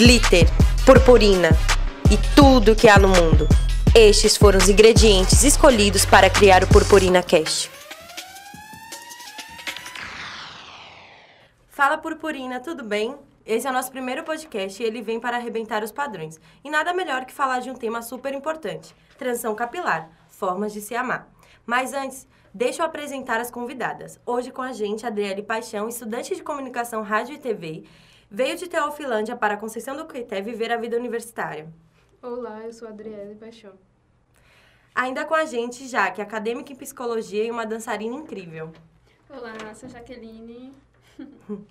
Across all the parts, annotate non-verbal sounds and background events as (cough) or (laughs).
glitter, purpurina e tudo que há no mundo. Estes foram os ingredientes escolhidos para criar o Purpurina Cast. Fala Purpurina, tudo bem? Esse é o nosso primeiro podcast e ele vem para arrebentar os padrões. E nada melhor que falar de um tema super importante: transição capilar, formas de se amar. Mas antes, deixa eu apresentar as convidadas. Hoje com a gente, Adriele Paixão, estudante de comunicação, rádio e TV, veio de Teofilândia para a Conceição do Coité viver a vida universitária. Olá, eu sou a Adriele Paixão. Ainda com a gente, Jaque, acadêmica em psicologia e uma dançarina incrível. Olá, sou Jaqueline. (laughs)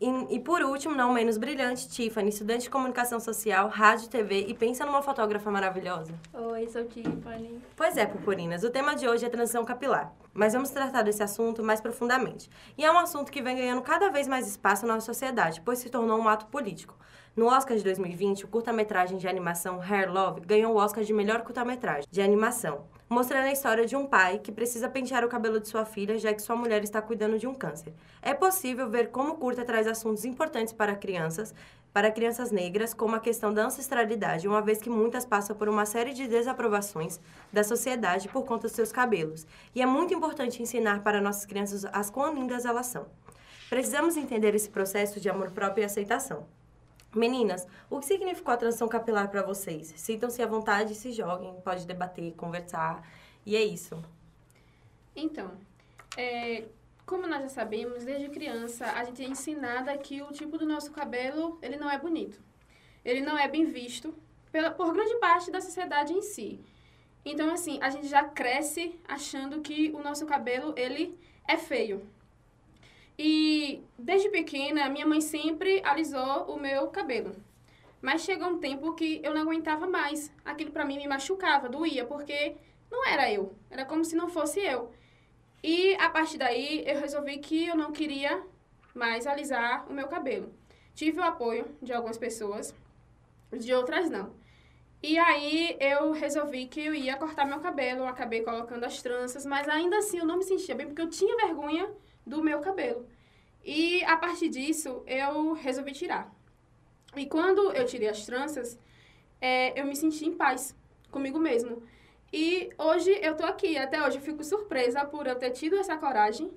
E, e, por último, não menos brilhante, Tiffany, estudante de comunicação social, rádio, TV e pensa numa fotógrafa maravilhosa. Oi, sou Tiffany. Pois é, purpurinas, o tema de hoje é transição capilar, mas vamos tratar desse assunto mais profundamente. E é um assunto que vem ganhando cada vez mais espaço na nossa sociedade, pois se tornou um ato político. No Oscar de 2020, o curta-metragem de animação Hair Love ganhou o Oscar de melhor curta-metragem de animação, mostrando a história de um pai que precisa pentear o cabelo de sua filha, já que sua mulher está cuidando de um câncer. É possível ver como o curta traz assuntos importantes para crianças, para crianças negras, como a questão da ancestralidade, uma vez que muitas passam por uma série de desaprovações da sociedade por conta dos seus cabelos. E é muito importante ensinar para nossas crianças as quão lindas elas são. Precisamos entender esse processo de amor próprio e aceitação. Meninas, o que significou a transição capilar para vocês? Sintam-se à vontade, se joguem, pode debater, conversar. E é isso. Então, é, como nós já sabemos, desde criança, a gente é ensinada que o tipo do nosso cabelo, ele não é bonito. Ele não é bem visto pela, por grande parte da sociedade em si. Então, assim, a gente já cresce achando que o nosso cabelo, ele é feio. E desde pequena, minha mãe sempre alisou o meu cabelo. Mas chegou um tempo que eu não aguentava mais. Aquilo para mim me machucava, doía, porque não era eu. Era como se não fosse eu. E a partir daí eu resolvi que eu não queria mais alisar o meu cabelo. Tive o apoio de algumas pessoas, de outras não. E aí eu resolvi que eu ia cortar meu cabelo, acabei colocando as tranças, mas ainda assim eu não me sentia bem porque eu tinha vergonha do meu cabelo. E a partir disso, eu resolvi tirar. E quando eu tirei as tranças, é, eu me senti em paz comigo mesmo. E hoje eu tô aqui, até hoje eu fico surpresa por eu ter tido essa coragem.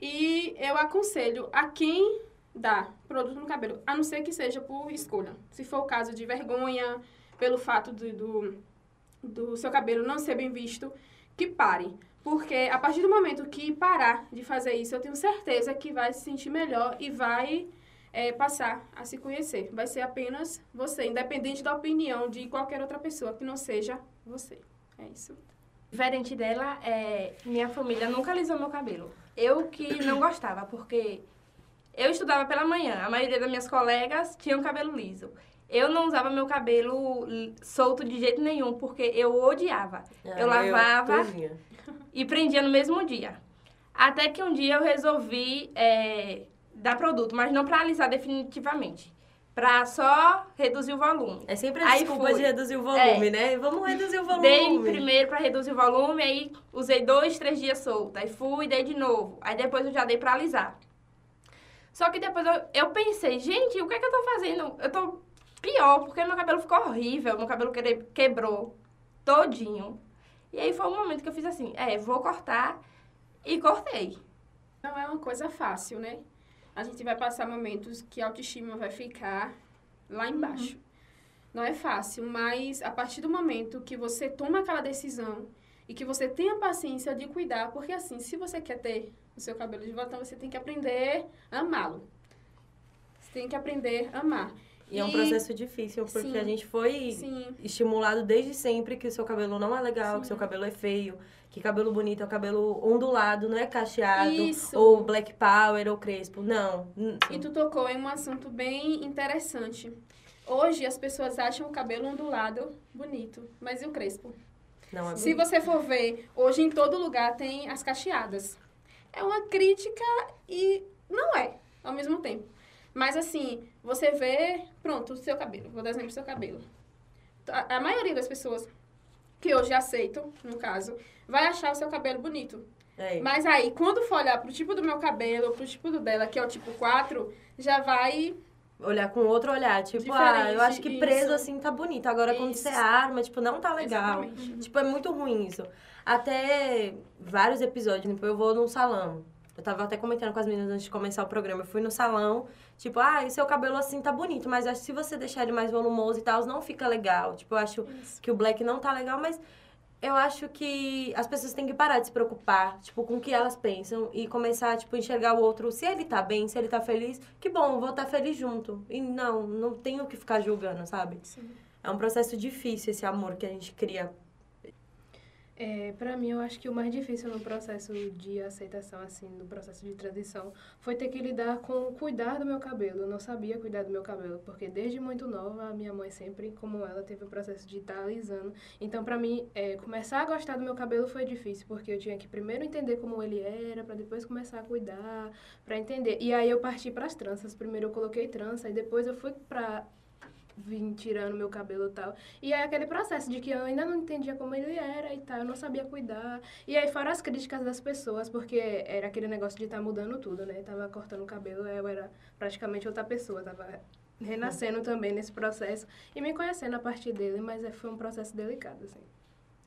E eu aconselho a quem dá produto no cabelo, a não ser que seja por escolha. Se for o caso de vergonha, pelo fato do, do, do seu cabelo não ser bem visto, que pare. Porque a partir do momento que parar de fazer isso, eu tenho certeza que vai se sentir melhor e vai é, passar a se conhecer. Vai ser apenas você, independente da opinião de qualquer outra pessoa que não seja você. É isso. Diferente dela, é, minha família nunca alisou meu cabelo. Eu que não gostava, porque eu estudava pela manhã. A maioria das minhas colegas tinham cabelo liso. Eu não usava meu cabelo solto de jeito nenhum, porque eu odiava. Ah, eu lavava eu (laughs) e prendia no mesmo dia. Até que um dia eu resolvi é, dar produto, mas não para alisar definitivamente. Pra só reduzir o volume. É sempre a aí desculpa fui. de reduzir o volume, é. né? Vamos reduzir o volume. Dei primeiro pra reduzir o volume, aí usei dois, três dias solto. Aí fui, dei de novo. Aí depois eu já dei pra alisar. Só que depois eu, eu pensei, gente, o que é que eu tô fazendo? Eu tô pior, porque meu cabelo ficou horrível, meu cabelo quebrou todinho. E aí foi um momento que eu fiz assim, é, vou cortar e cortei. Não é uma coisa fácil, né? A gente vai passar momentos que a autoestima vai ficar lá embaixo. Uhum. Não é fácil, mas a partir do momento que você toma aquela decisão e que você tem a paciência de cuidar, porque assim, se você quer ter o seu cabelo de volta, você tem que aprender a amá-lo. Você tem que aprender a amar. E, é um processo difícil, porque sim, a gente foi sim. estimulado desde sempre que o seu cabelo não é legal, sim. que o seu cabelo é feio, que cabelo bonito é o cabelo ondulado, não é cacheado, Isso. ou black power, ou crespo. Não. E tu tocou em um assunto bem interessante. Hoje as pessoas acham o cabelo ondulado bonito, mas e o crespo? Não é bonito. Se você for ver, hoje em todo lugar tem as cacheadas. É uma crítica e não é, ao mesmo tempo. Mas assim, você vê, pronto, o seu cabelo. Vou dar exemplo do seu cabelo. A, a maioria das pessoas que hoje aceitam, no caso, vai achar o seu cabelo bonito. É. Mas aí, quando for olhar pro tipo do meu cabelo, pro tipo do dela, que é o tipo 4, já vai olhar com outro olhar. Tipo, ah, Diferente, eu acho que preso isso. assim tá bonito. Agora quando Isso. você arma, tipo, não tá legal. Exatamente. Tipo, é muito ruim isso. Até vários episódios, tipo, eu vou num salão. Eu tava até comentando com as meninas antes de começar o programa. Eu fui no salão, tipo, ah, e seu cabelo assim tá bonito, mas acho que se você deixar ele mais volumoso e tal, não fica legal. Tipo, eu acho Isso. que o black não tá legal, mas eu acho que as pessoas têm que parar de se preocupar, tipo, com o que elas pensam e começar, tipo, enxergar o outro. Se ele tá bem, se ele tá feliz, que bom, vou estar feliz junto. E não, não tenho que ficar julgando, sabe? Sim. É um processo difícil esse amor que a gente cria. É, para mim, eu acho que o mais difícil no processo de aceitação, assim, no processo de transição, foi ter que lidar com cuidar do meu cabelo. Eu não sabia cuidar do meu cabelo, porque desde muito nova, a minha mãe sempre, como ela, teve o processo de estar alisando. Então, para mim, é, começar a gostar do meu cabelo foi difícil, porque eu tinha que primeiro entender como ele era, para depois começar a cuidar, para entender. E aí eu parti para as tranças. Primeiro eu coloquei trança, e depois eu fui para vim tirando meu cabelo e tal. E aí aquele processo de que eu ainda não entendia como ele era e tal, eu não sabia cuidar. E aí fora as críticas das pessoas, porque era aquele negócio de estar mudando tudo, né? Tava cortando o cabelo, eu era praticamente outra pessoa, tava renascendo também nesse processo e me conhecendo a partir dele, mas é, foi um processo delicado, assim.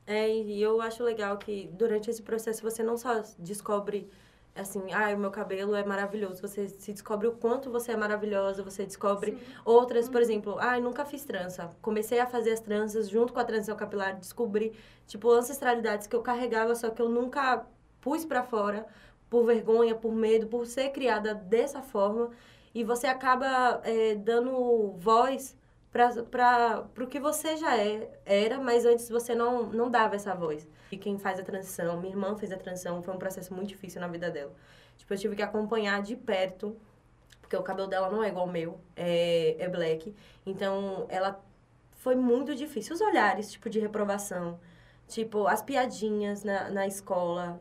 É, e eu acho legal que durante esse processo você não só descobre assim, ah, o meu cabelo é maravilhoso. Você se descobre o quanto você é maravilhosa, você descobre outras, por exemplo, ah, eu nunca fiz trança. Comecei a fazer as tranças junto com a transição capilar, descobri, tipo, ancestralidades que eu carregava, só que eu nunca pus pra fora por vergonha, por medo, por ser criada dessa forma. E você acaba é, dando voz para o que você já é, era, mas antes você não, não dava essa voz. E quem faz a transição, minha irmã fez a transição, foi um processo muito difícil na vida dela. Tipo, eu tive que acompanhar de perto, porque o cabelo dela não é igual ao meu, é, é black. Então, ela foi muito difícil. Os olhares, tipo, de reprovação, tipo, as piadinhas na, na escola,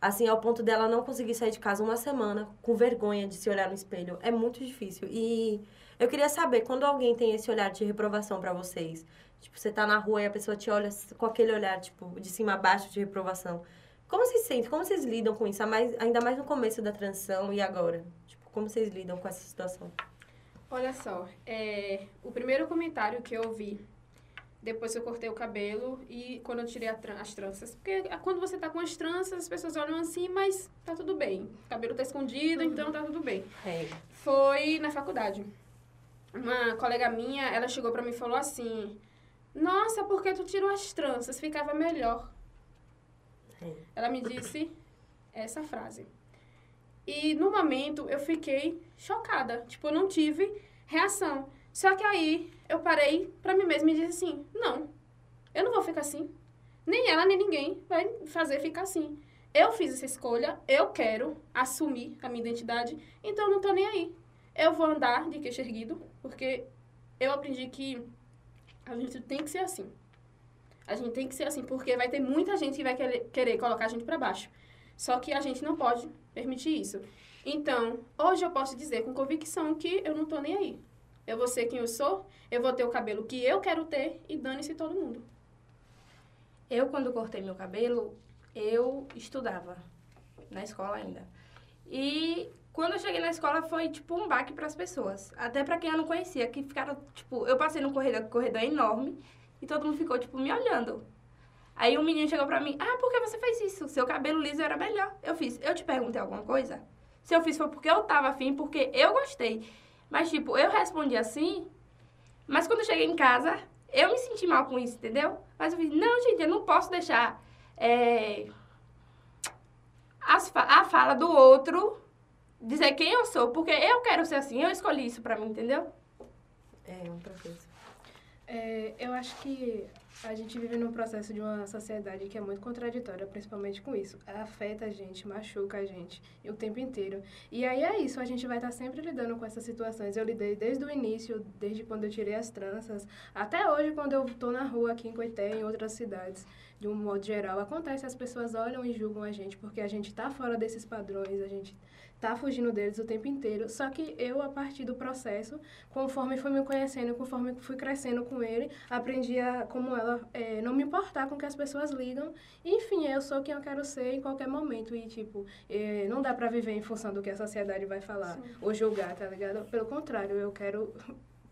assim, ao ponto dela não conseguir sair de casa uma semana com vergonha de se olhar no espelho. É muito difícil. E eu queria saber, quando alguém tem esse olhar de reprovação pra vocês, tipo, você tá na rua e a pessoa te olha com aquele olhar, tipo, de cima a baixo de reprovação, como vocês sentem? Como vocês lidam com isso? A mais- Ainda mais no começo da transição e agora? Tipo, como vocês lidam com essa situação? Olha só, é, o primeiro comentário que eu ouvi depois que eu cortei o cabelo e quando eu tirei a tran- as tranças. Porque quando você tá com as tranças, as pessoas olham assim, mas tá tudo bem. O cabelo tá escondido, então tá tudo bem. É. Foi na faculdade. Uma colega minha, ela chegou pra mim e falou assim: Nossa, por que tu tirou as tranças? Ficava melhor. É. Ela me disse essa frase. E no momento eu fiquei chocada. Tipo, eu não tive reação. Só que aí eu parei pra mim mesma e disse assim: Não, eu não vou ficar assim. Nem ela, nem ninguém vai fazer ficar assim. Eu fiz essa escolha, eu quero assumir a minha identidade, então eu não tô nem aí. Eu vou andar de queixo erguido, porque eu aprendi que a gente tem que ser assim. A gente tem que ser assim, porque vai ter muita gente que vai querer, colocar a gente pra baixo. Só que a gente não pode permitir isso. Então, hoje eu posso dizer com convicção que eu não tô nem aí. Eu vou ser quem eu sou, eu vou ter o cabelo que eu quero ter e dane-se todo mundo. Eu, quando cortei meu cabelo, eu estudava na escola ainda. E quando eu cheguei na escola foi tipo um baque para as pessoas, até para quem eu não conhecia, que ficaram tipo, eu passei num corredor, corredor enorme e todo mundo ficou tipo me olhando. Aí um menino chegou pra mim: "Ah, por que você fez isso? Seu cabelo liso era melhor". Eu fiz: "Eu te perguntei alguma coisa?" Se eu fiz foi porque eu tava afim, porque eu gostei. Mas tipo, eu respondi assim, mas quando eu cheguei em casa, eu me senti mal com isso, entendeu? Mas eu fiz, não, gente, eu não posso deixar é, a fala do outro dizer quem eu sou, porque eu quero ser assim, eu escolhi isso pra mim, entendeu? É um processo. É, eu acho que a gente vive num processo de uma sociedade que é muito contraditória, principalmente com isso. Afeta a gente, machuca a gente o tempo inteiro. E aí é isso, a gente vai estar sempre lidando com essas situações. Eu lidei desde o início, desde quando eu tirei as tranças, até hoje quando eu tô na rua aqui em Coité, em outras cidades, de um modo geral. Acontece, as pessoas olham e julgam a gente, porque a gente tá fora desses padrões, a gente tá fugindo deles o tempo inteiro. Só que eu, a partir do processo, conforme fui me conhecendo, conforme fui crescendo com ele, aprendi a, como ela é, não me importar com o que as pessoas ligam. Enfim, eu sou quem eu quero ser em qualquer momento. E, tipo, é, não dá pra viver em função do que a sociedade vai falar Sim. ou julgar, tá ligado? Pelo contrário, eu quero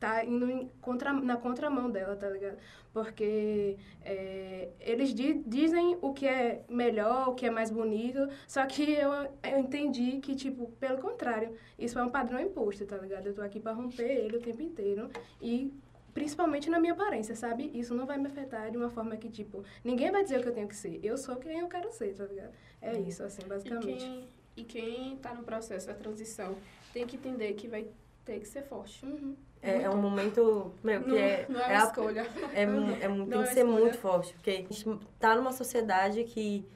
tá indo contra, na contramão dela, tá ligado? Porque é, eles di, dizem o que é melhor, o que é mais bonito, só que eu, eu entendi que, tipo, pelo contrário, isso é um padrão imposto, tá ligado? Eu tô aqui pra romper ele o tempo inteiro e principalmente na minha aparência, sabe? Isso não vai me afetar de uma forma que, tipo, ninguém vai dizer o que eu tenho que ser. Eu sou quem eu quero ser, tá ligado? É isso, assim, E basicamente. quem, e quem tá no processo da transição tem que entender que vai ter que ser forte. Uhum. É, é um momento, meu, que Não, é, não é é escolha. É, é, (laughs) Não tem é que ser escolha. muito forte, porque a gente tá numa sociedade que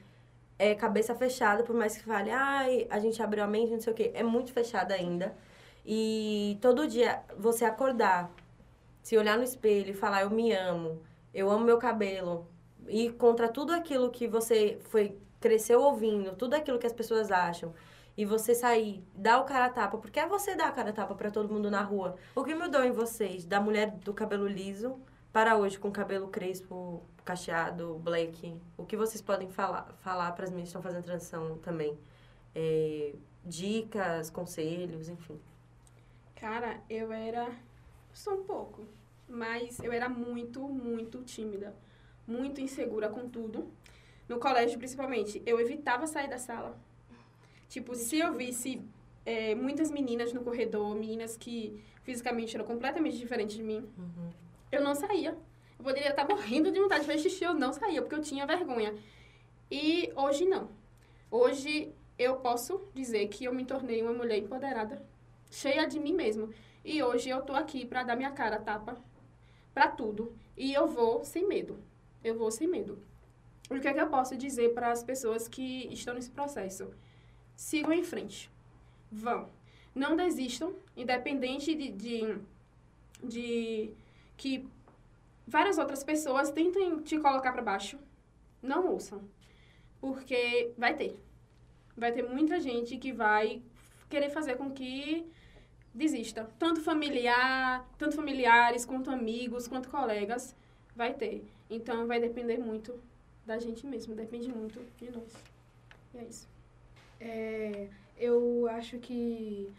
é cabeça fechada, por mais que fale, ai, a gente abriu a mente, não sei o quê, é muito fechada ainda. E todo dia você acordar, se olhar no espelho e falar, eu me amo, eu amo meu cabelo, e contra tudo aquilo que você foi cresceu ouvindo, tudo aquilo que as pessoas acham, e você sair, dar o cara a tapa, porque é você dar a cara a tapa pra todo mundo na rua. O que mudou em vocês, da mulher do cabelo liso para hoje com cabelo crespo, cacheado, black? O que vocês podem falar falar para as meninas que estão fazendo transição também? É, dicas, conselhos, enfim. Cara, eu era. Só um pouco. Mas eu era muito, muito tímida. Muito insegura com tudo. No colégio, principalmente. Eu evitava sair da sala. Tipo, se eu visse é, muitas meninas no corredor, meninas que fisicamente eram completamente diferentes de mim, eu não saía. Eu poderia estar morrendo de vontade de fazer xixi, eu não saía, porque eu tinha vergonha. E hoje não. Hoje eu posso dizer que eu me tornei uma mulher empoderada, cheia de mim mesma. E hoje eu tô aqui pra dar minha cara tapa pra tudo. E eu vou sem medo. Eu vou sem medo. O que é que eu posso dizer para as pessoas que estão nesse processo? Sigam em frente. Vão. Não desistam, independente de, de, de que várias outras pessoas tentem te colocar para baixo. Não ouçam. Porque vai ter. Vai ter muita gente que vai querer fazer com que desista. Tanto familiar, tanto familiares, quanto amigos, quanto colegas, vai ter. Então vai depender muito da gente mesmo, depende muito de nós. E é isso. É, eu acho que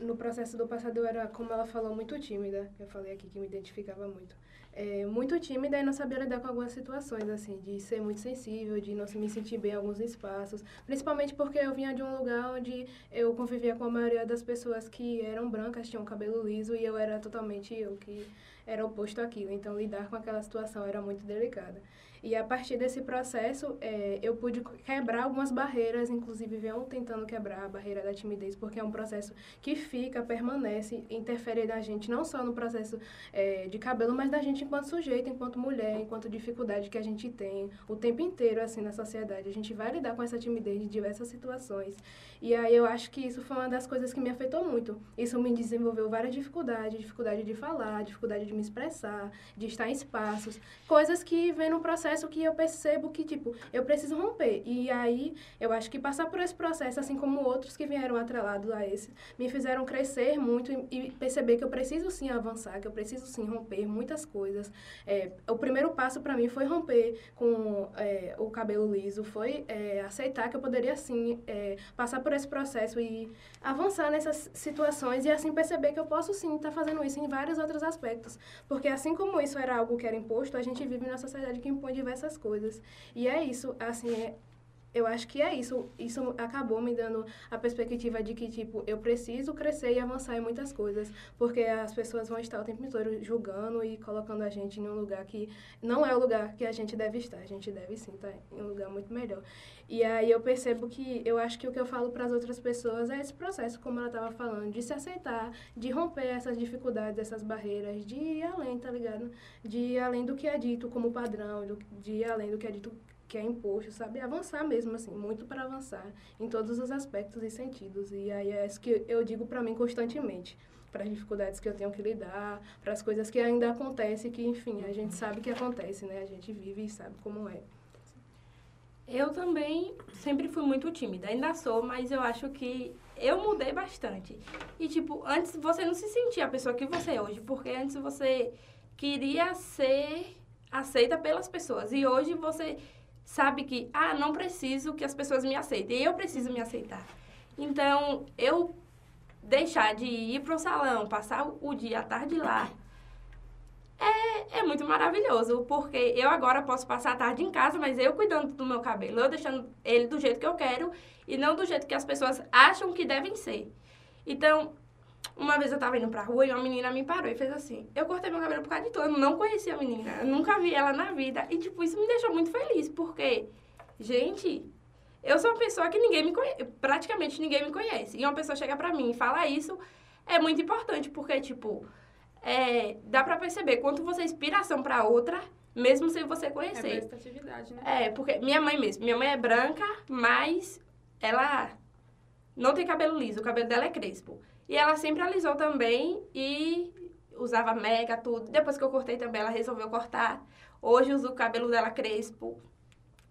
no processo do passado eu era, como ela falou, muito tímida. Eu falei aqui que me identificava muito. É, muito tímida e não sabia lidar com algumas situações, assim, de ser muito sensível, de não me sentir bem em alguns espaços. Principalmente porque eu vinha de um lugar onde eu convivia com a maioria das pessoas que eram brancas, tinham cabelo liso, e eu era totalmente eu que era oposto àquilo. Então, lidar com aquela situação era muito delicada. E a partir desse processo, é, eu pude quebrar algumas barreiras, inclusive venho tentando quebrar a barreira da timidez, porque é um processo que fica, permanece, interfere na gente, não só no processo é, de cabelo, mas da gente enquanto sujeito, enquanto mulher, enquanto dificuldade que a gente tem o tempo inteiro, assim, na sociedade. A gente vai lidar com essa timidez de diversas situações. E aí eu acho que isso foi uma das coisas que me afetou muito. Isso me desenvolveu várias dificuldades, dificuldade de falar, dificuldade de me expressar, de estar em espaços, coisas que vem no processo que eu percebo que, tipo, eu preciso romper. E aí, eu acho que passar por esse processo, assim como outros que vieram atrelados a esse, me fizeram crescer muito e, e perceber que eu preciso sim avançar, que eu preciso sim romper muitas coisas. É, o primeiro passo para mim foi romper com é, o cabelo liso, foi é, aceitar que eu poderia sim é, passar por esse processo e avançar nessas situações e assim perceber que eu posso sim estar fazendo isso em vários outros aspectos. Porque assim como isso era algo que era imposto, a gente vive numa sociedade que impõe diversas coisas. E é isso, assim, é, eu acho que é isso. Isso acabou me dando a perspectiva de que, tipo, eu preciso crescer e avançar em muitas coisas, porque as pessoas vão estar o tempo inteiro julgando e colocando a gente em um lugar que não é o lugar que a gente deve estar. A gente deve sim estar em um lugar muito melhor. E aí eu percebo que eu acho que o que eu falo para as outras pessoas é esse processo, como ela estava falando, de se aceitar, de romper essas dificuldades, essas barreiras, de ir além, tá ligado? De ir além do que é dito como padrão, de ir além do que é dito que é imposto, sabe? Avançar mesmo, assim, muito para avançar em todos os aspectos e sentidos. E aí é isso que eu digo para mim constantemente. Para as dificuldades que eu tenho que lidar, para as coisas que ainda acontecem, que, enfim, a gente sabe que acontece, né? A gente vive e sabe como é. Eu também sempre fui muito tímida, ainda sou, mas eu acho que eu mudei bastante. E, tipo, antes você não se sentia a pessoa que você é hoje, porque antes você queria ser aceita pelas pessoas. E hoje você sabe que, ah, não preciso que as pessoas me aceitem, eu preciso me aceitar. Então, eu deixar de ir pro salão, passar o dia, a tarde lá, é, é muito maravilhoso, porque eu agora posso passar a tarde em casa, mas eu cuidando do meu cabelo, eu deixando ele do jeito que eu quero e não do jeito que as pessoas acham que devem ser. Então, uma vez eu tava indo pra rua e uma menina me parou e fez assim. Eu cortei meu cabelo por causa de tu. Eu não conhecia a menina. Eu nunca vi ela na vida. E, tipo, isso me deixou muito feliz. Porque, gente, eu sou uma pessoa que ninguém me conhece. Praticamente ninguém me conhece. E uma pessoa chega pra mim e fala isso é muito importante. Porque, tipo, é, dá pra perceber quanto você é inspiração pra outra, mesmo sem você conhecer. É né? É, porque minha mãe mesmo. Minha mãe é branca, mas ela não tem cabelo liso. O cabelo dela é crespo. E ela sempre alisou também e usava mega, tudo. Depois que eu cortei também, ela resolveu cortar. Hoje uso o cabelo dela crespo.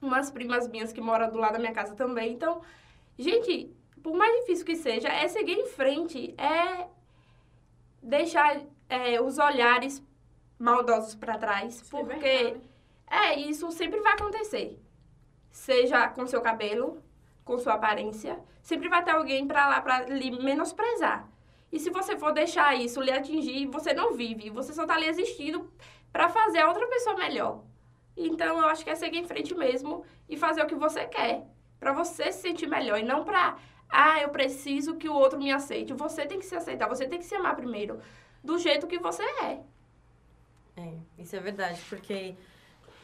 Umas primas minhas que moram do lado da minha casa também. Então, gente, por mais difícil que seja, é seguir em frente, é deixar é, os olhares maldosos para trás, Se porque é isso sempre vai acontecer. Seja com seu cabelo, com sua aparência, sempre vai ter alguém para lá para lhe menosprezar. E se você for deixar isso lhe atingir, você não vive, você só tá ali existindo para fazer a outra pessoa melhor. Então eu acho que é seguir em frente mesmo e fazer o que você quer, para você se sentir melhor e não para ah, eu preciso que o outro me aceite. Você tem que se aceitar, você tem que se amar primeiro, do jeito que você é. É, isso é verdade, porque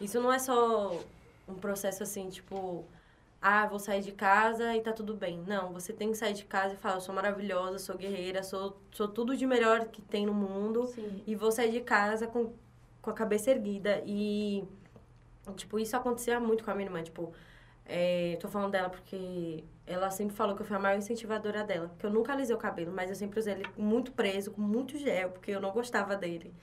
isso não é só um processo assim, tipo, ah, vou sair de casa e tá tudo bem. Não, você tem que sair de casa e falar, eu sou maravilhosa, sou guerreira, sou, sou tudo de melhor que tem no mundo. Sim. E vou sair de casa com, com a cabeça erguida. E, tipo, isso acontecia muito com a minha irmã. Tipo, é, tô falando dela porque ela sempre falou que eu fui a maior incentivadora dela. Porque eu nunca alisei o cabelo, mas eu sempre usei ele muito preso, com muito gel, porque eu não gostava dele.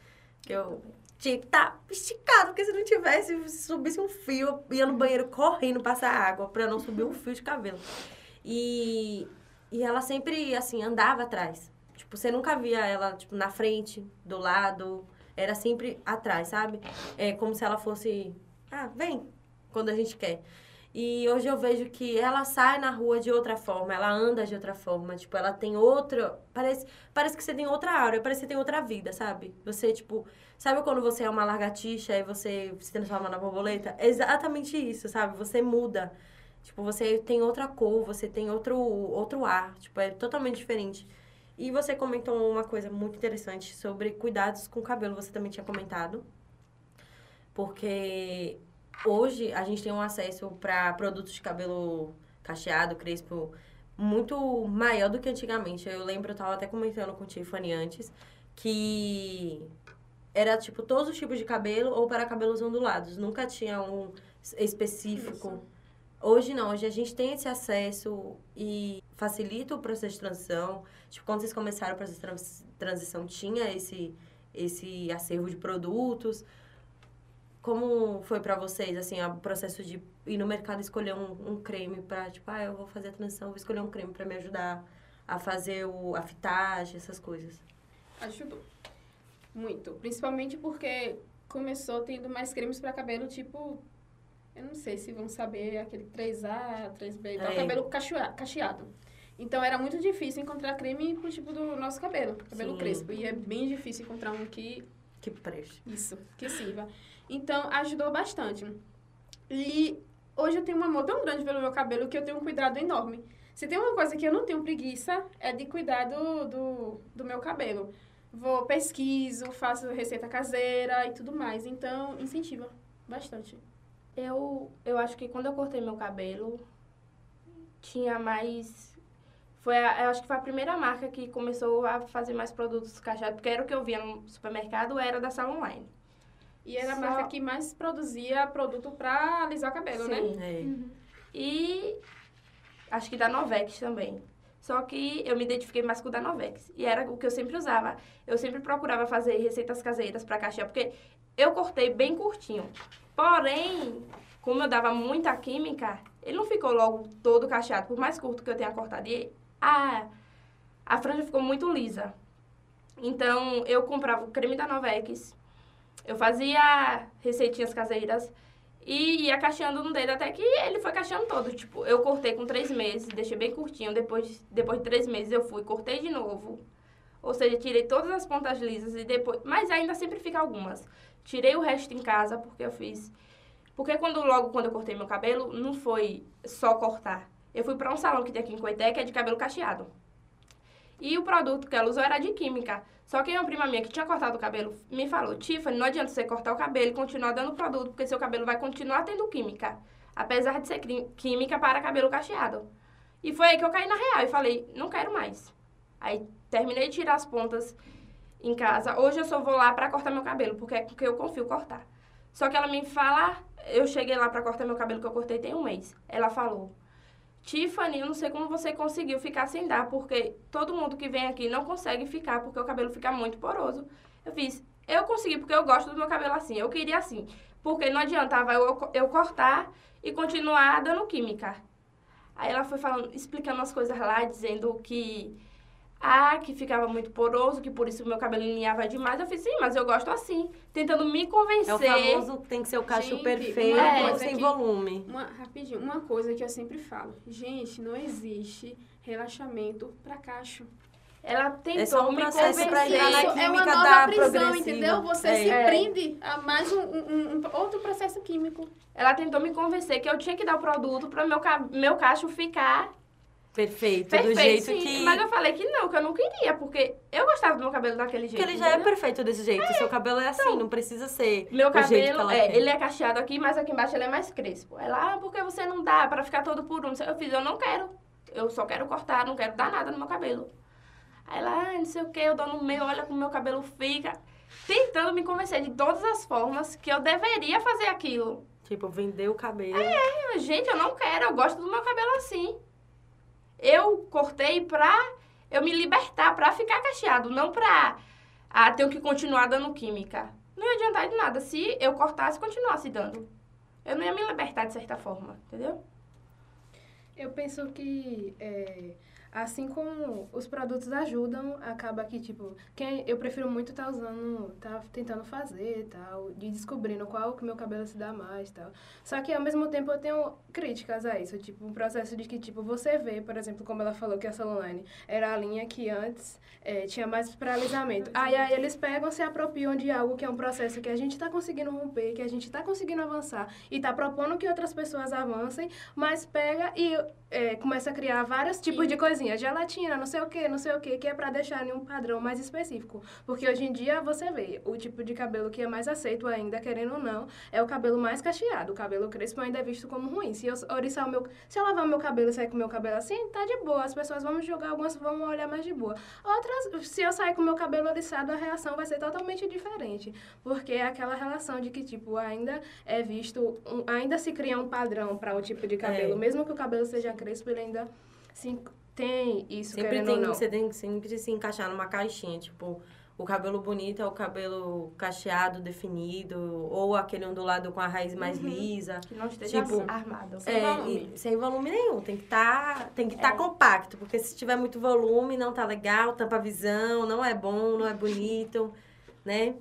Que eu tinha que estar tá esticado, porque se não tivesse, se subisse um fio, eu ia no banheiro correndo passar água para não subir um (laughs) fio de cabelo. E, e ela sempre, assim, andava atrás. Tipo, você nunca via ela, tipo, na frente, do lado. Era sempre atrás, sabe? É como se ela fosse, ah, vem, quando a gente quer. E hoje eu vejo que ela sai na rua de outra forma, ela anda de outra forma, tipo, ela tem outra, parece, parece que você tem outra aura, parece que você tem outra vida, sabe? Você, tipo, sabe quando você é uma largatixa e você se transforma na borboleta? É exatamente isso, sabe? Você muda. Tipo, você tem outra cor, você tem outro, outro ar, tipo, é totalmente diferente. E você comentou uma coisa muito interessante sobre cuidados com o cabelo, você também tinha comentado. Porque hoje a gente tem um acesso para produtos de cabelo cacheado, crespo, muito maior do que antigamente. Eu lembro, eu tava até comentando com o Tiffany antes, que era tipo todos os tipos de cabelo ou para cabelos ondulados. Nunca tinha um específico. Isso. Hoje não, hoje a gente tem esse acesso e facilita o processo de transição. Tipo, quando vocês começaram o processo de transição, tinha esse, esse acervo de produtos. Como foi para vocês, assim, o processo de ir no mercado escolher um, um creme para, tipo, ah, eu vou fazer a transição, vou escolher um creme para me ajudar a fazer o, a fitagem, essas coisas? Ajudou. Muito. Principalmente porque começou tendo mais cremes para cabelo, tipo, eu não sei se vão saber aquele 3A, 3B, então, é. cabelo cacheado. Então era muito difícil encontrar creme pro tipo do nosso cabelo, cabelo Sim. crespo. E é bem difícil encontrar um que. Que preste. Isso, que sirva. Então, ajudou bastante. E hoje eu tenho um amor tão grande pelo meu cabelo que eu tenho um cuidado enorme. Se tem uma coisa que eu não tenho preguiça, é de cuidar do, do, do meu cabelo. Vou, pesquiso, faço receita caseira e tudo mais. Então, incentiva bastante. Eu, eu acho que quando eu cortei meu cabelo, tinha mais... Foi a, eu acho que foi a primeira marca que começou a fazer mais produtos cacheados, porque era o que eu via no supermercado, era da Sala Online. E era Só... a marca que mais produzia produto para alisar o cabelo, Sim, né? É. Uhum. E acho que da Novex também. Só que eu me identifiquei mais com o da Novex. E era o que eu sempre usava. Eu sempre procurava fazer receitas caseiras para cachear, porque eu cortei bem curtinho. Porém, como eu dava muita química, ele não ficou logo todo cacheado, por mais curto que eu tenha cortado. E a, a franja ficou muito lisa. Então, eu comprava o creme da Novex, Eu fazia receitinhas caseiras e ia cacheando no dedo até que ele foi cacheando todo. Tipo, eu cortei com três meses, deixei bem curtinho. Depois, depois de três meses eu fui, cortei de novo. Ou seja, tirei todas as pontas lisas e depois. Mas ainda sempre fica algumas. Tirei o resto em casa porque eu fiz. Porque quando logo quando eu cortei meu cabelo, não foi só cortar. Eu fui para um salão que tem aqui em Coité, que é de cabelo cacheado. E o produto que ela usou era de química. Só que uma prima minha que tinha cortado o cabelo me falou: Tiffany, não adianta você cortar o cabelo e continuar dando produto, porque seu cabelo vai continuar tendo química. Apesar de ser química para cabelo cacheado. E foi aí que eu caí na real e falei: não quero mais. Aí terminei de tirar as pontas em casa. Hoje eu só vou lá para cortar meu cabelo, porque é porque eu confio cortar. Só que ela me fala: eu cheguei lá para cortar meu cabelo que eu cortei tem um mês. Ela falou: Tiffany, eu não sei como você conseguiu ficar sem dar, porque todo mundo que vem aqui não consegue ficar, porque o cabelo fica muito poroso. Eu fiz, eu consegui porque eu gosto do meu cabelo assim, eu queria assim. Porque não adiantava eu, eu cortar e continuar dando química. Aí ela foi falando, explicando as coisas lá, dizendo que ah, que ficava muito poroso, que por isso o meu cabelo linhava demais. Eu fiz, sim, mas eu gosto assim. Tentando me convencer. É o famoso tem que ser o cacho gente, perfeito, é, sem volume. Uma, rapidinho, uma coisa que eu sempre falo. Gente, não existe relaxamento para cacho. Ela tentou é só um me convencer. Pra ir na química é uma nova prisão, entendeu? Você é. se prende a mais um, um, um, outro processo químico. Ela tentou me convencer que eu tinha que dar o produto para meu, meu cacho ficar Perfeito, perfeito, do jeito sim, que. Mas eu falei que não, que eu não queria, porque eu gostava do meu cabelo daquele jeito. Porque ele já é perfeito desse jeito. É. Seu cabelo é assim, então, não precisa ser. Meu cabelo, é, ele é cacheado aqui, mas aqui embaixo ele é mais crespo. Ela, ah, porque você não dá pra ficar todo por um? Eu fiz, eu não quero. Eu só quero cortar, não quero dar nada no meu cabelo. Aí ela, ah, não sei o que, eu dou no meu, olha como meu cabelo fica. Tentando me convencer de todas as formas que eu deveria fazer aquilo. Tipo, vender o cabelo. É, gente, eu não quero, eu gosto do meu cabelo assim. Eu cortei pra eu me libertar, pra ficar cacheado, não pra ah, ter que continuar dando química. Não ia adiantar de nada se eu cortasse continuasse dando. Eu não ia me libertar de certa forma, entendeu? Eu penso que é, Assim como os produtos ajudam, acaba que, tipo, quem eu prefiro muito estar tá usando, tá tentando fazer tal, de descobrindo qual que meu cabelo se dá mais tal. Só que ao mesmo tempo eu tenho críticas a isso, tipo, um processo de que, tipo, você vê, por exemplo, como ela falou que a Solane era a linha que antes é, tinha mais para alisamento. Aí, aí eles pegam, se apropriam de algo que é um processo que a gente está conseguindo romper, que a gente está conseguindo avançar e está propondo que outras pessoas avancem, mas pega e é, começa a criar vários tipos de coisinhas, gelatina, não sei o que, não sei o que, que é para deixar em um padrão mais específico. Porque hoje em dia você vê, o tipo de cabelo que é mais aceito ainda, querendo ou não, é o cabelo mais cacheado. O cabelo crespo ainda é visto como ruim. Se eu oriçar o meu, se eu lavar o meu cabelo e sair com o meu cabelo assim, tá de boa. As pessoas vão jogar, algumas vão olhar mais de boa. Outras, se eu sair com o meu cabelo oriçado, a reação vai ser totalmente diferente. Porque é aquela relação de que, tipo, ainda é visto, um, ainda se cria um padrão para o tipo de cabelo. É. Mesmo que o cabelo seja crespo, ele ainda se, tem isso, sempre tem, ou não. Você tem que sempre se encaixar numa caixinha, tipo... O cabelo bonito é o cabelo cacheado, definido, ou aquele ondulado com a raiz mais uhum. lisa. Que não esteja tipo, armado. Sem, é, volume. sem volume nenhum. Tem que estar tá, tá é. compacto, porque se tiver muito volume, não tá legal, tampa a visão, não é bom, não é bonito, né?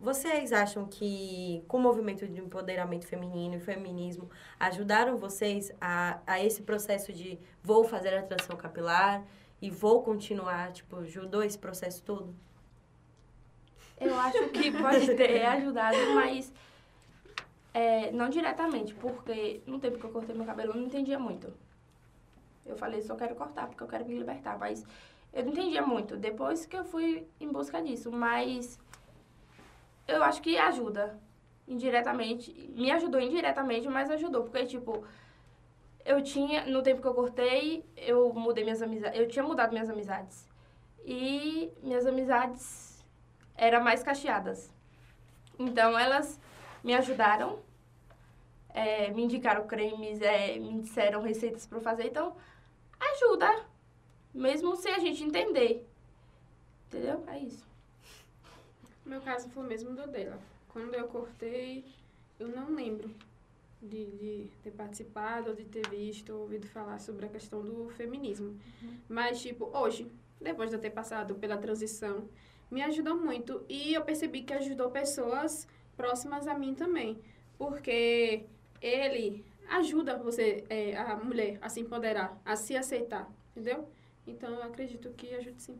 Vocês acham que, com o movimento de empoderamento feminino e feminismo, ajudaram vocês a, a esse processo de vou fazer a transição capilar e vou continuar? Tipo, ajudou esse processo todo? Eu acho que pode ter ajudado, mas é, não diretamente, porque no tempo que eu cortei meu cabelo eu não entendia muito. Eu falei, só quero cortar porque eu quero me libertar, mas eu não entendia muito. Depois que eu fui em busca disso, mas eu acho que ajuda indiretamente. Me ajudou indiretamente, mas ajudou. Porque, tipo, eu tinha, no tempo que eu cortei, eu mudei minhas amizades. Eu tinha mudado minhas amizades. E minhas amizades eram mais cacheadas. Então, elas me ajudaram, é, me indicaram cremes, é, me disseram receitas para fazer. Então, ajuda, mesmo sem a gente entender. Entendeu? É isso. Meu caso foi o mesmo do dela. Quando eu cortei, eu não lembro de, de ter participado, ou de ter visto, ouvido falar sobre a questão do feminismo. Uhum. Mas, tipo, hoje, depois de eu ter passado pela transição, me ajudou muito. E eu percebi que ajudou pessoas próximas a mim também. Porque ele ajuda você, é, a mulher, a se empoderar, a se aceitar, entendeu? Então, eu acredito que ajude sim.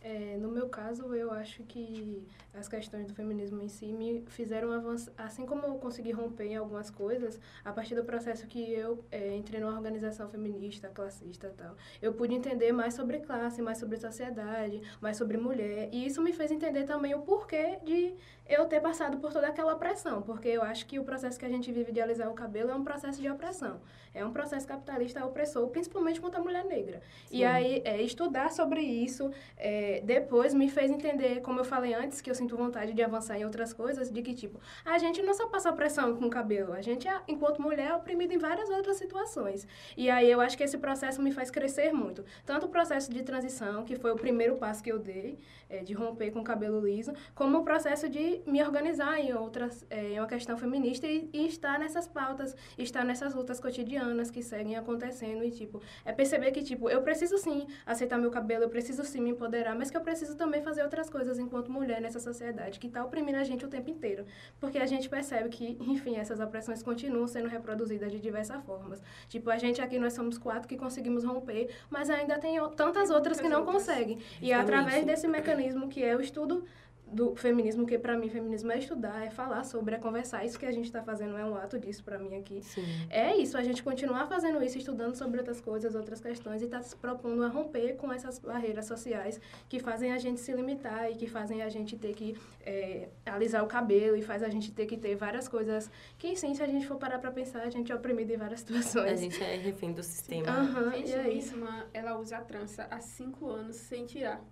É, no meu caso, eu acho que as questões do feminismo em si me fizeram avançar. Assim como eu consegui romper em algumas coisas, a partir do processo que eu é, entrei numa organização feminista, classista tal, eu pude entender mais sobre classe, mais sobre sociedade, mais sobre mulher. E isso me fez entender também o porquê de eu ter passado por toda aquela opressão, porque eu acho que o processo que a gente vive de alisar o cabelo é um processo de opressão. É um processo capitalista opressor, principalmente contra a mulher negra. Sim. E aí, é, estudar sobre isso é, depois me fez entender, como eu falei antes, que eu sinto vontade de avançar em outras coisas, de que, tipo, a gente não só passa opressão com o cabelo, a gente, é, enquanto mulher, é oprimida em várias outras situações. E aí, eu acho que esse processo me faz crescer muito. Tanto o processo de transição, que foi o primeiro passo que eu dei, é, de romper com o cabelo liso, como o processo de me organizar em outras, é, em uma questão feminista e, e, estar nessas pautas, estar nessas lutas cotidianas que seguem acontecendo e, tipo, é perceber que, tipo, eu preciso sim aceitar meu cabelo, eu preciso sim me empoderar, mas que eu preciso também fazer outras coisas enquanto mulher nessa sociedade que está oprimindo a gente o tempo inteiro. Porque a gente percebe que, (laughs) enfim, essas opressões continuam sendo reproduzidas de diversas formas. Tipo, a gente aqui, nós somos quatro que conseguimos romper, mas ainda tem tantas outras que não conseguem. E através desse mecanismo que é o estudo do feminismo, que para mim feminismo é estudar, é falar sobre, é conversar. Isso que a gente está fazendo é um ato disso para mim aqui. Sim. É isso, a gente continuar fazendo isso, estudando sobre outras coisas, outras questões e está se propondo a romper com essas barreiras sociais que fazem a gente se limitar e que fazem a gente ter que é, alisar o cabelo e faz a gente ter que ter várias coisas que, sim, se a gente for parar para pensar, a gente é oprimido em várias (laughs) situações. A gente é refém do sistema. Uhum, gente, e é isso. ela usa a trança há cinco anos sem tirar.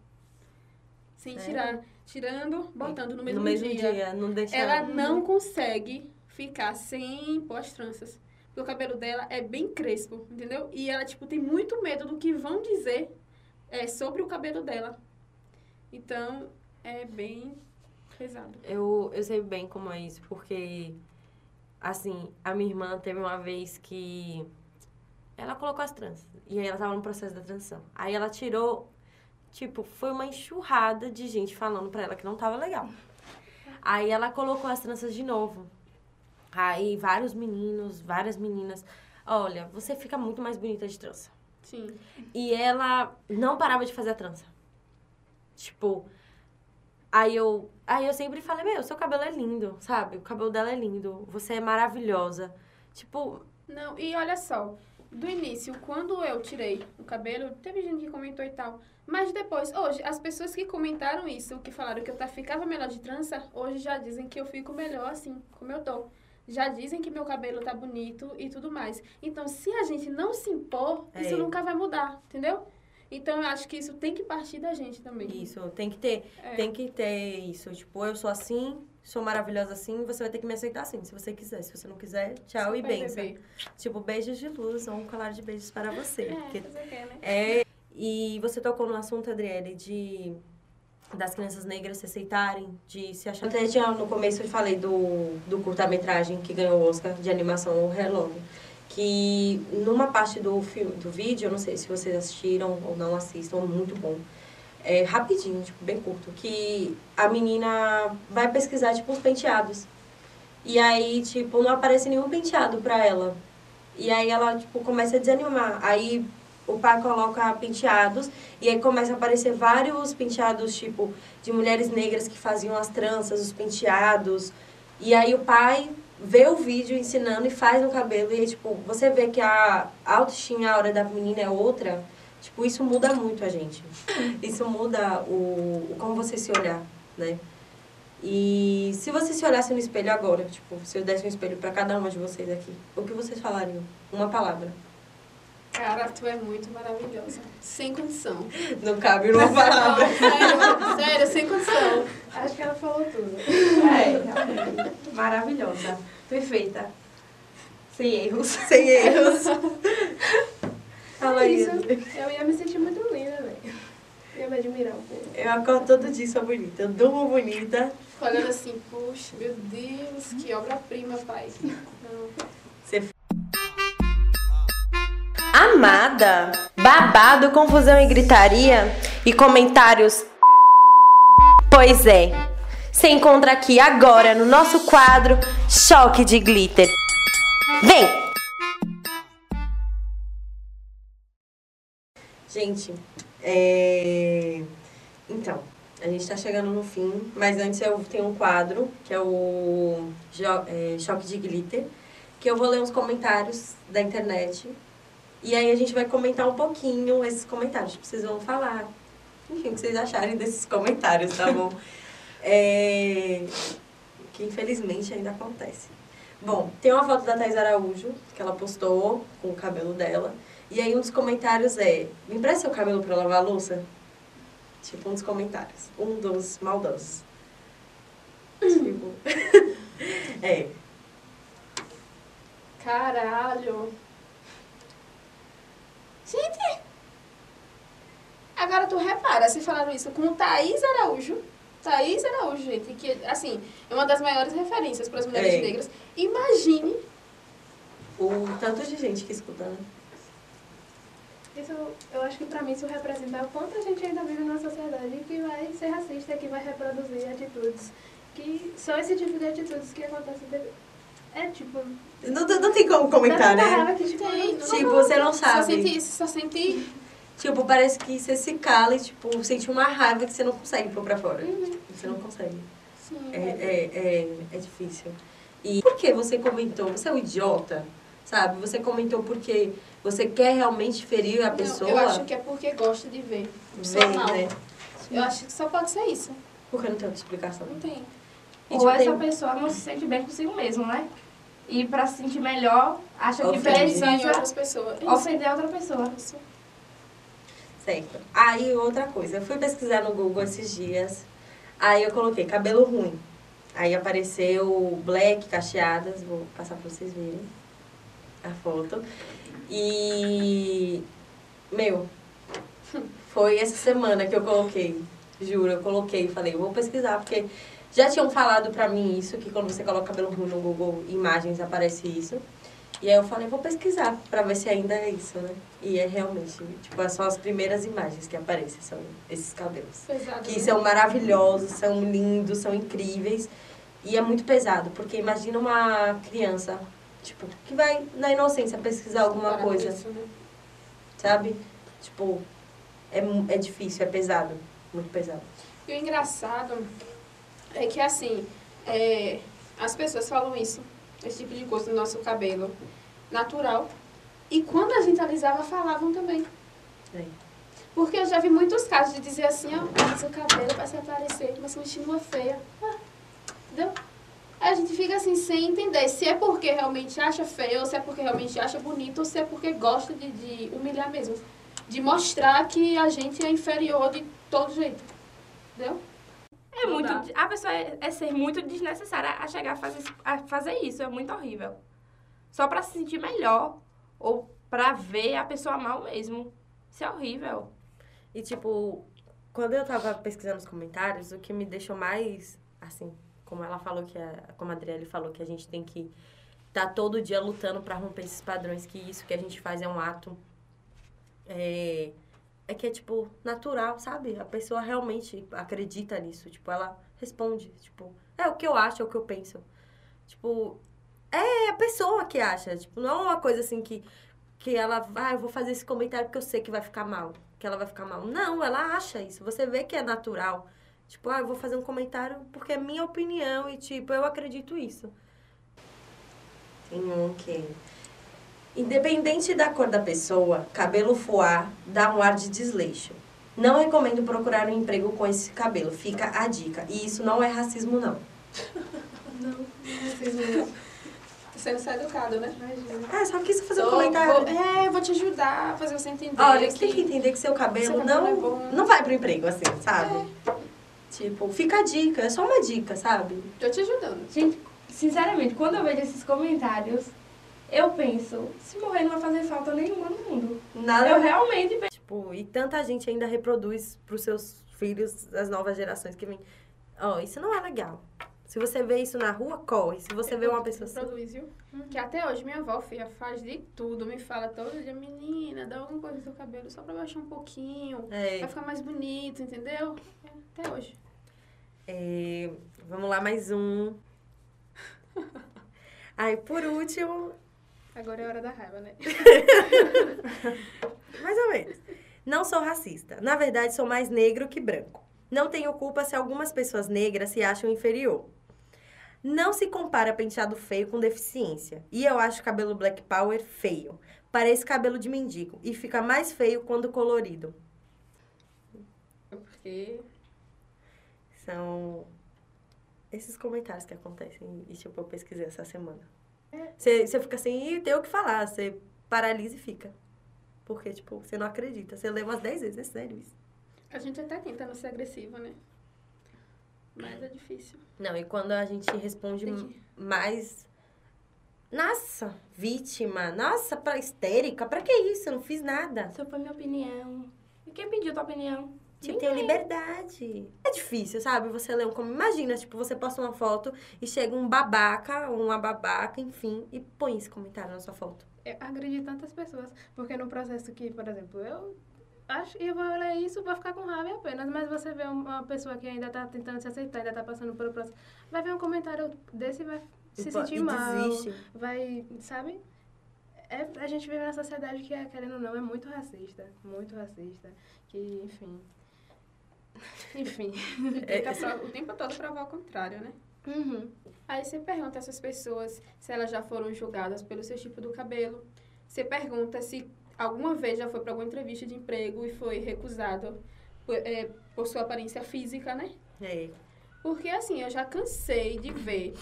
Sem Sério? tirar. Tirando, botando no mesmo, no mesmo dia. dia, não deixa. Ela não consegue ficar sem pôr as tranças. Porque o cabelo dela é bem crespo, entendeu? E ela, tipo, tem muito medo do que vão dizer é, sobre o cabelo dela. Então, é bem pesado. Eu, eu sei bem como é isso, porque, assim, a minha irmã teve uma vez que ela colocou as tranças. E aí ela tava no processo da transição. Aí ela tirou, tipo, foi uma enxurrada de gente falando pra ela que não tava legal. Aí ela colocou as tranças de novo. Aí vários meninos, várias meninas, olha, você fica muito mais bonita de trança. Sim. E ela não parava de fazer a trança. Tipo, aí eu, aí eu sempre falei, meu, seu cabelo é lindo, sabe? O cabelo dela é lindo, você é maravilhosa. Tipo, Não, e olha só, do início, quando eu tirei o cabelo, teve gente que comentou e tal. Mas depois, hoje, as pessoas que comentaram isso, que falaram que eu tá, ficava melhor de trança, hoje já dizem que eu fico melhor assim, como eu tô. Já dizem que meu cabelo tá bonito e tudo mais. Então, se a gente não se impor, É. isso nunca vai mudar, entendeu? Então, eu acho que isso tem que partir da gente também. isso, tem que ter, É. tem que ter isso. Tipo, eu sou assim, sou maravilhosa assim, você vai ter que me aceitar assim, se você quiser. Se você não quiser, tchau e Super benção. Tipo, beijos de luz ou um colar de beijos para você. É, porque quê, né? É, e você tocou no assunto, Adriele, de das crianças negras se aceitarem, de se achar. Até tinha, no começo eu falei do, do curta-metragem que ganhou o Oscar de animação, o Hello. Que numa parte do, filme, do vídeo, eu não sei se vocês assistiram ou não assistam, muito bom. É rapidinho, tipo, bem curto. Que a menina vai pesquisar, tipo, os penteados. E aí, tipo, não aparece nenhum penteado pra ela. E aí ela, tipo, começa a desanimar. Aí o pai coloca penteados e aí começa a aparecer vários penteados, tipo, de mulheres negras que faziam as tranças, os penteados. E aí o pai vê o vídeo ensinando e faz no cabelo. E aí, tipo, você vê que a autoestima, a hora da menina é outra. Tipo, isso muda muito a gente. Isso muda o, o como você se olhar, né? E se você se olhasse no espelho agora, tipo, se eu desse um espelho pra cada uma de vocês aqui, o que vocês falariam? Uma palavra. Cara, tu é muito maravilhosa. Sem condição. Não cabe numa palavra. (laughs) sério, sério, sem condição. Acho que ela falou tudo. É, realmente. Maravilhosa. Perfeita. Sem erros. Sem erros. (laughs) Fala É aí. isso. Eu ia me sentir muito linda, velho. Ia me admirar um pouco. Eu acordo todo dia, sou bonita. Eu durmo bonita. Olhando assim, puxa, meu Deus, que obra-prima, pai. Não. Amada, babado, confusão e gritaria e comentários Pois é. Se encontra aqui agora no nosso quadro Choque de Glitter. Vem! Gente, é... então, a gente tá chegando no fim, mas antes eu tenho um quadro, que é o é, Choque de Glitter, que eu vou ler uns comentários da internet. E aí a gente vai comentar um pouquinho esses comentários. Tipo, vocês vão falar, enfim, o que vocês acharem desses comentários, tá bom? (laughs) É... Que infelizmente ainda acontece. Bom, tem uma foto da Thais Araújo, que ela postou com o cabelo dela. E aí um dos comentários é, me empresta seu cabelo pra eu lavar a louça? Tipo, um dos comentários. Um dos maldosos. tipo... (laughs) é. Caralho. Gente! Agora tu repara, se falaram isso com Thaís Araújo. Thaís Araújo, gente, que, assim, é uma das maiores referências para as mulheres É. negras. Imagine O tanto de gente que escuta, né? Isso, eu acho que pra mim isso representa o quanto a gente ainda vive numa sociedade que vai ser racista, que vai reproduzir atitudes. Que são esse tipo de atitudes que acontecem. de- É tipo. Não, não tem como comentar, né? que, tipo, Tem, não- Tipo, você não Só sabe. senti isso, só senti. Tipo, parece que você se cala e, tipo, sente uma raiva que você não consegue pôr pra fora. Você não consegue. Sim, É, é, é, é difícil. E por que você comentou? Você é um idiota, sabe? Você comentou porque você quer realmente ferir a Não, pessoa? eu acho que é porque gosta de ver. Mal. né? Eu acho que só pode ser isso. Porque não tem outra explicação. Não tem. E, Ou tipo, essa tem- pessoa não se sente bem consigo mesmo, né? E pra se sentir melhor, acha que Ofende. Em precisa outras pessoas. Ofender outra pessoa. Isso. Certo. Aí, outra coisa. Eu fui pesquisar no Google esses dias. Aí eu coloquei cabelo ruim. Aí apareceu black, cacheadas. Vou passar pra vocês verem a foto. E... Meu, foi essa semana que eu coloquei. Juro, eu coloquei e falei, vou pesquisar, porque já tinham falado pra mim isso, que quando você coloca cabelo ruim no Google Imagens aparece isso. E aí eu falei, vou pesquisar pra ver se ainda é isso, né? E é realmente, tipo, são as primeiras imagens que aparecem, são esses cabelos. Pesado. Que né? são maravilhosos, são lindos, são incríveis. E é muito pesado, porque imagina uma criança, tipo, que vai na inocência pesquisar alguma coisa, isso, né? sabe? Tipo, é, é difícil, é pesado, muito pesado. E o engraçado é que, assim, é, as pessoas falam isso, esse tipo de coisa no nosso cabelo natural. E quando a gente alisava, falavam também. É. Porque eu já vi muitos casos de dizer assim, ó, mas o cabelo vai se aparecer, mas continua feia. Ah, entendeu? A gente fica assim, sem entender se é porque realmente acha feio, ou se é porque realmente acha bonito, ou se é porque gosta de, de humilhar mesmo. De mostrar que a gente é inferior de todo jeito. Entendeu? É Não muito. dá. A pessoa é, é ser muito desnecessária a chegar a fazer, a fazer isso. É muito horrível. Só pra se sentir melhor. Ou pra ver a pessoa mal mesmo. Isso é horrível. E, tipo, quando eu tava pesquisando os comentários, o que me deixou mais, assim, como ela falou que a, como a Adriele falou que a gente tem que estar todo dia lutando pra romper esses padrões, que isso que a gente faz é um ato é, é que é tipo natural, sabe? A pessoa realmente acredita nisso, tipo, ela responde, tipo, é o que eu acho, é o que eu penso. Tipo, é a pessoa que acha, tipo, não é uma coisa assim que que ela, ah, eu vou fazer esse comentário porque eu sei que vai ficar mal, que ela vai ficar mal. Não, ela acha isso. Você vê que é natural. Tipo, ah, eu vou fazer um comentário porque é minha opinião e, tipo, eu acredito isso. Tem um que... Independente da cor da pessoa, cabelo foar dá um ar de desleixo. Não recomendo procurar um emprego com esse cabelo. Fica a dica. E isso não é racismo, não. (laughs) Não, não fiz mesmo. Tá sendo só educado, né? Imagina. Ah, só quis fazer um Tô- comentário. vou- é, eu vou te ajudar a fazer você entender. Olha, que você tem que entender que seu cabelo, seu cabelo não, é não vai pro emprego, assim, sabe? Tipo, fica a dica, é só uma dica, sabe? Tô te ajudando. Gente, sinceramente, quando eu vejo esses comentários, eu penso, se morrer não vai fazer falta nenhuma no mundo. Nada. Eu realmente penso. Tipo, e tanta gente ainda reproduz pros seus filhos, as novas gerações que vêm. Ó, isso não é legal. Se você vê isso na rua, corre. Se você vê uma pessoa assim. Produz, viu? Que até hoje minha avó, filha, faz de tudo. Me fala todo dia, menina, dá alguma coisa no seu cabelo só pra baixar um pouquinho. É, Vai ficar mais bonito, entendeu? É, até hoje. É, vamos lá, mais um. (laughs) Aí, por último, Agora é hora da raiva, né? (laughs) mais ou menos. Não sou racista. Na verdade, sou mais negro que branco. Não tenho culpa se algumas pessoas negras se acham inferior. Não se compara penteado feio com deficiência. E eu acho cabelo black power feio. Parece cabelo de mendigo. E fica mais feio quando colorido. Porque São esses comentários que acontecem. E, tipo, eu pesquisei essa semana. Você você fica assim, e tem o que falar. Você paralisa e fica. Porque, tipo, você não acredita. Você lê umas 10 vezes, é sério isso. a gente até tenta não ser agressiva, né? Mas é difícil. Não, e quando a gente responde Tem mais. Nossa, vítima. Nossa, pra histérica. Pra que isso? Eu não fiz nada. Essa foi minha opinião. E quem pediu tua opinião? Tipo, tenho liberdade. É difícil, sabe? Você lê um como. Imagina, tipo, você posta uma foto e chega um babaca, uma babaca, enfim, e põe esse comentário na sua foto. Eu agredi tantas pessoas. Porque no processo que, por exemplo, eu acho eu vou ler isso, vou ficar com raiva apenas. Mas você vê uma pessoa que ainda tá tentando se aceitar, ainda tá passando pelo processo, vai ver um comentário desse e vai se E sentir e mal. desiste. Vai, sabe? É, a gente vive numa sociedade que, é, querendo ou não, é muito racista. Muito racista. Que, enfim. (laughs) Enfim. (laughs) Tenta pro- o tempo todo provar o contrário, né? Uhum. Aí você pergunta essas pessoas se elas já foram julgadas pelo seu tipo do cabelo. Você pergunta se alguma vez já foi para alguma entrevista de emprego e foi recusado por, é, por sua aparência física, né? É. Porque assim, eu já cansei de ver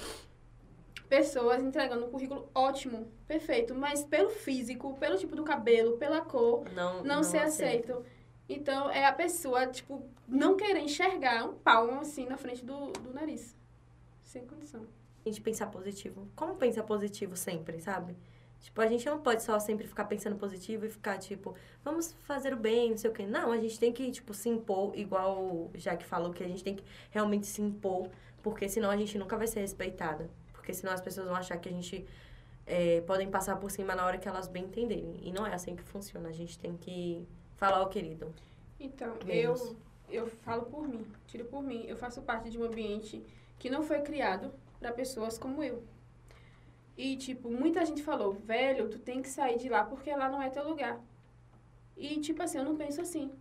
pessoas entregando um currículo ótimo, perfeito, mas pelo físico, pelo tipo do cabelo, pela cor, Não, não, ser aceito. Então, é a pessoa, tipo, não querer enxergar um palmo assim na frente do, do nariz. Sem condição. A gente pensar positivo. Como pensar positivo sempre, sabe? Tipo, a gente não pode só sempre ficar pensando positivo e ficar, tipo, vamos fazer o bem, não sei o quê. Não, a gente tem que, tipo, se impor, igual o Jack falou, que a gente tem que realmente se impor, porque senão a gente nunca vai ser respeitada. Porque senão as pessoas vão achar que a gente é, podem passar por cima na hora que elas bem entenderem. E não é assim que funciona. A gente tem que falar, ó, querido. Então, Menos. eu, eu falo por mim, tiro por mim. Eu faço parte de um ambiente que não foi criado para pessoas como eu. E, tipo, muita gente falou, velho, tu tem que sair de lá porque lá não é teu lugar. E, tipo assim, eu não penso assim.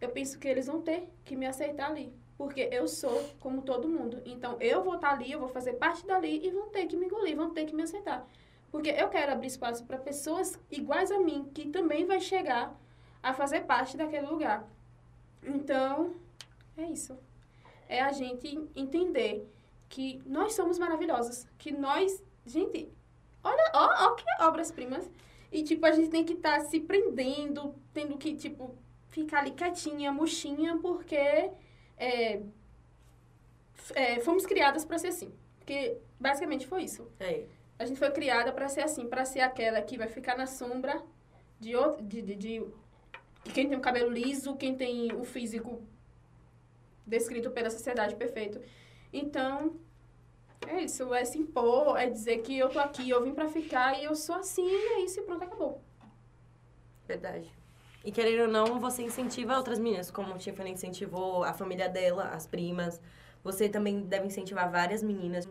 Eu penso que eles vão ter que me aceitar ali. Porque eu sou como todo mundo. Então, eu vou estar ali, eu vou fazer parte dali e vão ter que me engolir, vão ter que me aceitar. Porque eu quero abrir espaço para pessoas iguais a mim, que também vai chegar a fazer parte daquele lugar. Então, é isso. É a gente entender que nós somos maravilhosas, que nós, gente, olha, ó, ó que obras-primas. E tipo, a gente tem que estar se prendendo, tendo que, tipo, ficar ali quietinha, murchinha, porque é, é, fomos criadas para ser assim. Porque basicamente foi isso. É. A gente foi criada para ser assim, para ser aquela que vai ficar na sombra de outro, de, de de quem tem o cabelo liso, quem tem o físico descrito pela sociedade perfeito. Então, é isso, é se impor, é dizer que eu tô aqui, eu vim pra ficar e eu sou assim, é isso e pronto, acabou. Verdade. E querendo ou não, você incentiva outras meninas, como a Tiffany incentivou a família dela, as primas. Você também deve incentivar várias meninas.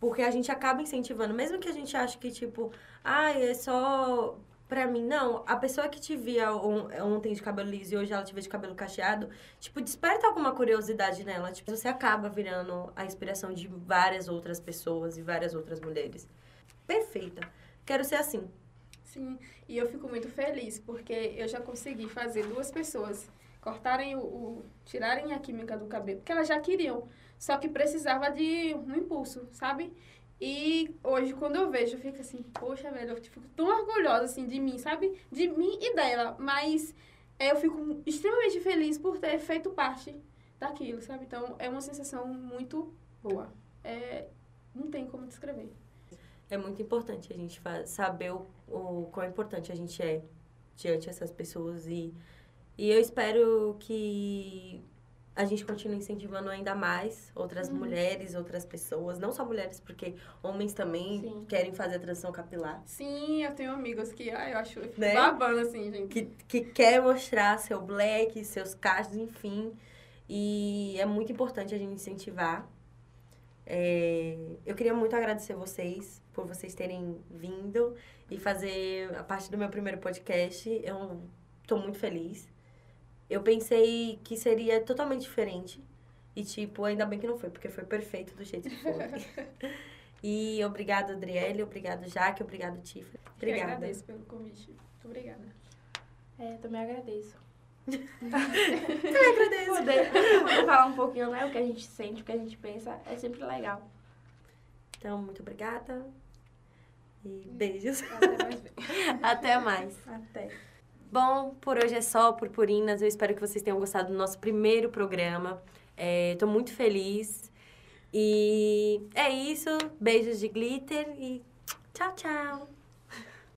Porque a gente acaba incentivando, mesmo que a gente ache que, tipo, ai, é só pra mim. Não, a pessoa que te via on- ontem de cabelo liso e hoje ela te vê de cabelo cacheado, tipo, desperta alguma curiosidade nela. Tipo, você acaba virando a inspiração de várias outras pessoas e várias outras mulheres. Perfeita. Quero ser assim. Sim, e eu fico muito feliz porque eu já consegui fazer duas pessoas cortarem o, o- tirarem a química do cabelo, porque elas já queriam, só que precisava de um impulso, sabe? E hoje quando eu vejo, eu fico assim, poxa, velho, eu fico tão orgulhosa assim de mim, sabe? De mim e dela, mas é, eu fico extremamente feliz por ter feito parte daquilo, sabe? Então é uma sensação muito boa. É, não tem como descrever. É muito importante a gente saber o, o quão importante a gente é diante dessas pessoas e, e eu espero que a gente continue incentivando ainda mais outras Uhum. mulheres, outras pessoas, não só mulheres, porque homens também Sim. querem fazer a transição capilar, Sim, eu tenho amigos que, ah, eu acho Né? babando assim, gente. que, que quer mostrar seu black, seus cachos, enfim. E é muito importante a gente incentivar. É, eu queria muito agradecer vocês por vocês terem vindo e fazer a parte do meu primeiro podcast. Eu tô muito feliz. Eu pensei que seria totalmente diferente. E, tipo, ainda bem que não foi, porque foi perfeito do jeito que foi. (laughs) e obrigada, Adriele. Obrigado, Jaque. Obrigado, Tifa. Obrigada. Eu agradeço pelo convite. Muito obrigada. É, também agradeço. (laughs) Eu agradeço. Poder, poder falar um pouquinho, né? O que a gente sente, o que a gente pensa, é sempre legal. Então, muito obrigada. E beijos. Até mais. (laughs) Até mais. Até. Bom, por hoje é só, Purpurinas. Eu espero que vocês tenham gostado do nosso primeiro programa. Estou muito feliz. E é isso. Beijos de glitter e tchau, tchau.